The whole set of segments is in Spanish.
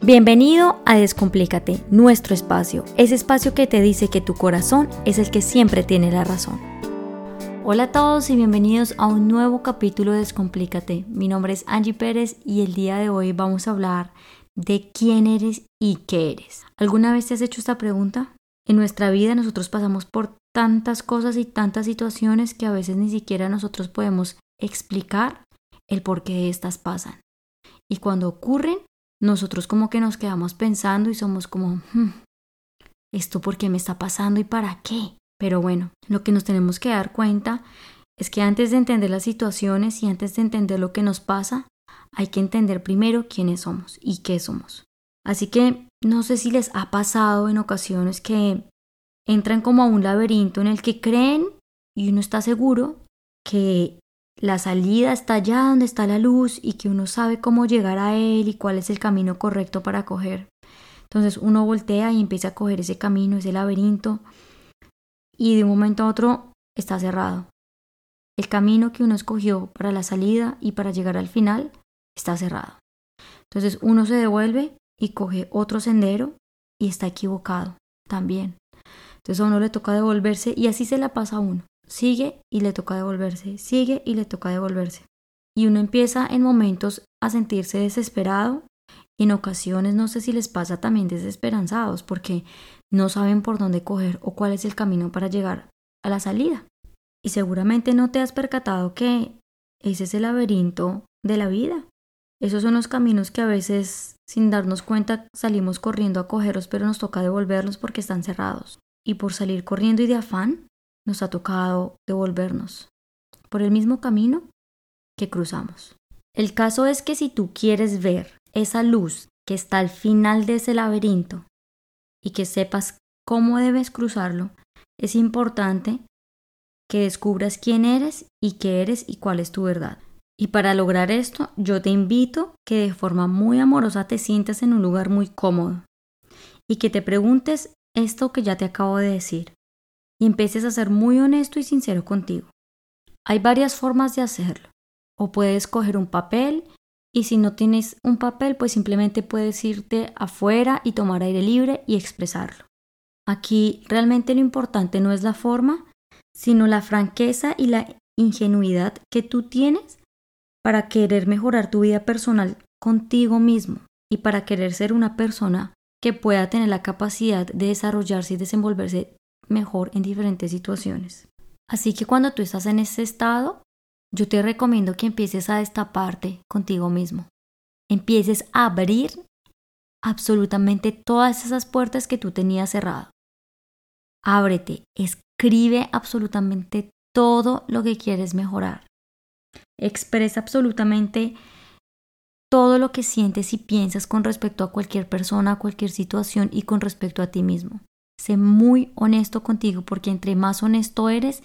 Bienvenido a Descomplícate, nuestro espacio, ese espacio que te dice que tu corazón es el que siempre tiene la razón. Hola a todos y bienvenidos a un nuevo capítulo de Descomplícate. Mi nombre es Angie Pérez y el día de hoy vamos a hablar de quién eres y qué eres. ¿Alguna vez te has hecho esta pregunta? En nuestra vida nosotros pasamos por tantas cosas y tantas situaciones que a veces ni siquiera nosotros podemos explicar el por qué estas pasan. Y cuando ocurren, nosotros como que nos quedamos pensando y somos como, hmm, ¿esto por qué me está pasando y para qué? Pero bueno, lo que nos tenemos que dar cuenta es que antes de entender las situaciones y antes de entender lo que nos pasa, hay que entender primero quiénes somos y qué somos. Así que no sé si les ha pasado en ocasiones que entran como a un laberinto en el que creen y uno está seguro que la salida está allá donde está la luz y que uno sabe cómo llegar a él y cuál es el camino correcto para coger. Entonces uno voltea y empieza a coger ese camino, ese laberinto, y de un momento a otro está cerrado. El camino que uno escogió para la salida y para llegar al final está cerrado. Entonces uno se devuelve y coge otro sendero y está equivocado también. Entonces a uno le toca devolverse y así se la pasa a uno sigue y le toca devolverse, sigue y le toca devolverse. Y uno empieza en momentos a sentirse desesperado, en ocasiones no sé si les pasa también desesperanzados porque no saben por dónde coger o cuál es el camino para llegar a la salida. Y seguramente no te has percatado que ese es el laberinto de la vida. Esos son los caminos que a veces sin darnos cuenta salimos corriendo a cogerlos pero nos toca devolverlos porque están cerrados. Y por salir corriendo y de afán, nos ha tocado devolvernos por el mismo camino que cruzamos. El caso es que si tú quieres ver esa luz que está al final de ese laberinto y que sepas cómo debes cruzarlo, es importante que descubras quién eres y qué eres y cuál es tu verdad. Y para lograr esto, yo te invito que de forma muy amorosa te sientas en un lugar muy cómodo y que te preguntes esto que ya te acabo de decir y empieces a ser muy honesto y sincero contigo. Hay varias formas de hacerlo. O puedes coger un papel y si no tienes un papel, pues simplemente puedes irte afuera y tomar aire libre y expresarlo. Aquí realmente lo importante no es la forma, sino la franqueza y la ingenuidad que tú tienes para querer mejorar tu vida personal contigo mismo y para querer ser una persona que pueda tener la capacidad de desarrollarse y desenvolverse mejor en diferentes situaciones. Así que cuando tú estás en ese estado, yo te recomiendo que empieces a destaparte contigo mismo. Empieces a abrir absolutamente todas esas puertas que tú tenías cerrado. Ábrete, escribe absolutamente todo lo que quieres mejorar. Expresa absolutamente todo lo que sientes y piensas con respecto a cualquier persona, a cualquier situación y con respecto a ti mismo. Sé muy honesto contigo porque entre más honesto eres,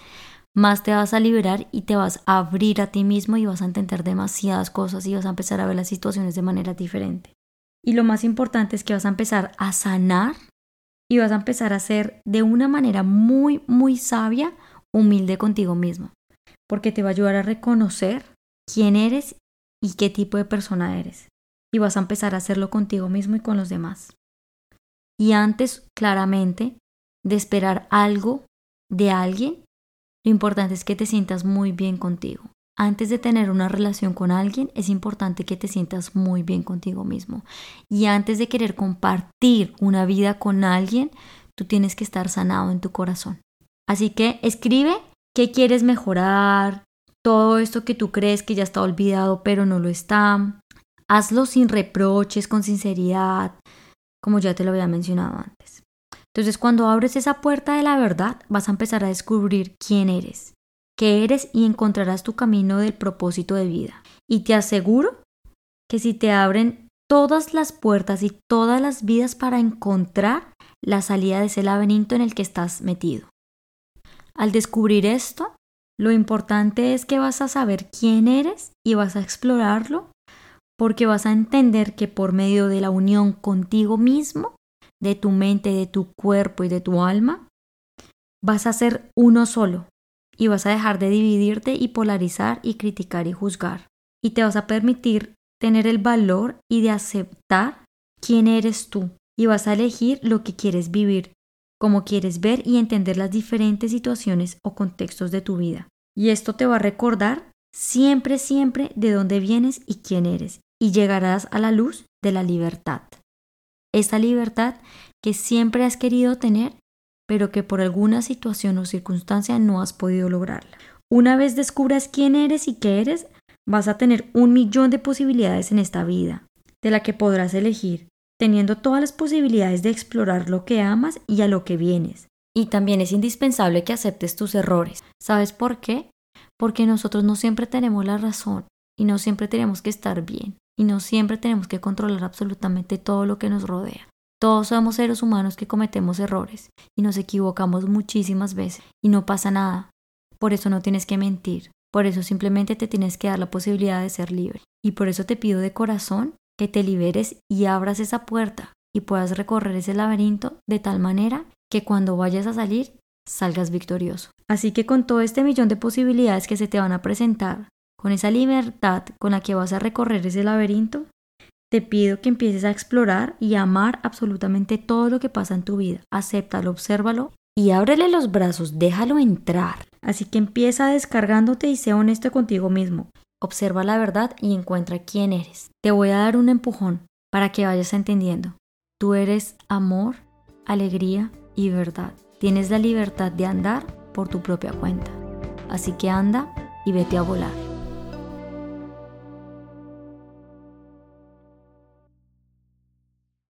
más te vas a liberar y te vas a abrir a ti mismo y vas a entender demasiadas cosas y vas a empezar a ver las situaciones de manera diferente. Y lo más importante es que vas a empezar a sanar y vas a empezar a ser de una manera muy, muy sabia, humilde contigo mismo, porque te va a ayudar a reconocer quién eres y qué tipo de persona eres. Y vas a empezar a hacerlo contigo mismo y con los demás. Y antes, claramente, de esperar algo de alguien, lo importante es que te sientas muy bien contigo. Antes de tener una relación con alguien, es importante que te sientas muy bien contigo mismo. Y antes de querer compartir una vida con alguien, tú tienes que estar sanado en tu corazón. Así que escribe qué quieres mejorar, todo esto que tú crees que ya está olvidado, pero no lo está. Hazlo sin reproches, con sinceridad como ya te lo había mencionado antes. Entonces, cuando abres esa puerta de la verdad, vas a empezar a descubrir quién eres, qué eres y encontrarás tu camino del propósito de vida. Y te aseguro que si te abren todas las puertas y todas las vidas para encontrar la salida de ese laberinto en el que estás metido. Al descubrir esto, lo importante es que vas a saber quién eres y vas a explorarlo porque vas a entender que por medio de la unión contigo mismo, de tu mente, de tu cuerpo y de tu alma, vas a ser uno solo y vas a dejar de dividirte y polarizar y criticar y juzgar. Y te vas a permitir tener el valor y de aceptar quién eres tú y vas a elegir lo que quieres vivir, cómo quieres ver y entender las diferentes situaciones o contextos de tu vida. Y esto te va a recordar siempre, siempre de dónde vienes y quién eres, y llegarás a la luz de la libertad. Esa libertad que siempre has querido tener, pero que por alguna situación o circunstancia no has podido lograrla. Una vez descubras quién eres y qué eres, vas a tener un millón de posibilidades en esta vida, de la que podrás elegir, teniendo todas las posibilidades de explorar lo que amas y a lo que vienes. Y también es indispensable que aceptes tus errores. ¿Sabes por qué? Porque nosotros no siempre tenemos la razón y no siempre tenemos que estar bien y no siempre tenemos que controlar absolutamente todo lo que nos rodea. Todos somos seres humanos que cometemos errores y nos equivocamos muchísimas veces y no pasa nada. Por eso no tienes que mentir, por eso simplemente te tienes que dar la posibilidad de ser libre. Y por eso te pido de corazón que te liberes y abras esa puerta y puedas recorrer ese laberinto de tal manera que cuando vayas a salir salgas victorioso. Así que con todo este millón de posibilidades que se te van a presentar, con esa libertad con la que vas a recorrer ese laberinto, te pido que empieces a explorar y a amar absolutamente todo lo que pasa en tu vida. Acéptalo, obsérvalo y ábrele los brazos, déjalo entrar. Así que empieza descargándote y sé honesto contigo mismo. Observa la verdad y encuentra quién eres. Te voy a dar un empujón para que vayas entendiendo. Tú eres amor, alegría y verdad. Tienes la libertad de andar por tu propia cuenta. Así que anda y vete a volar.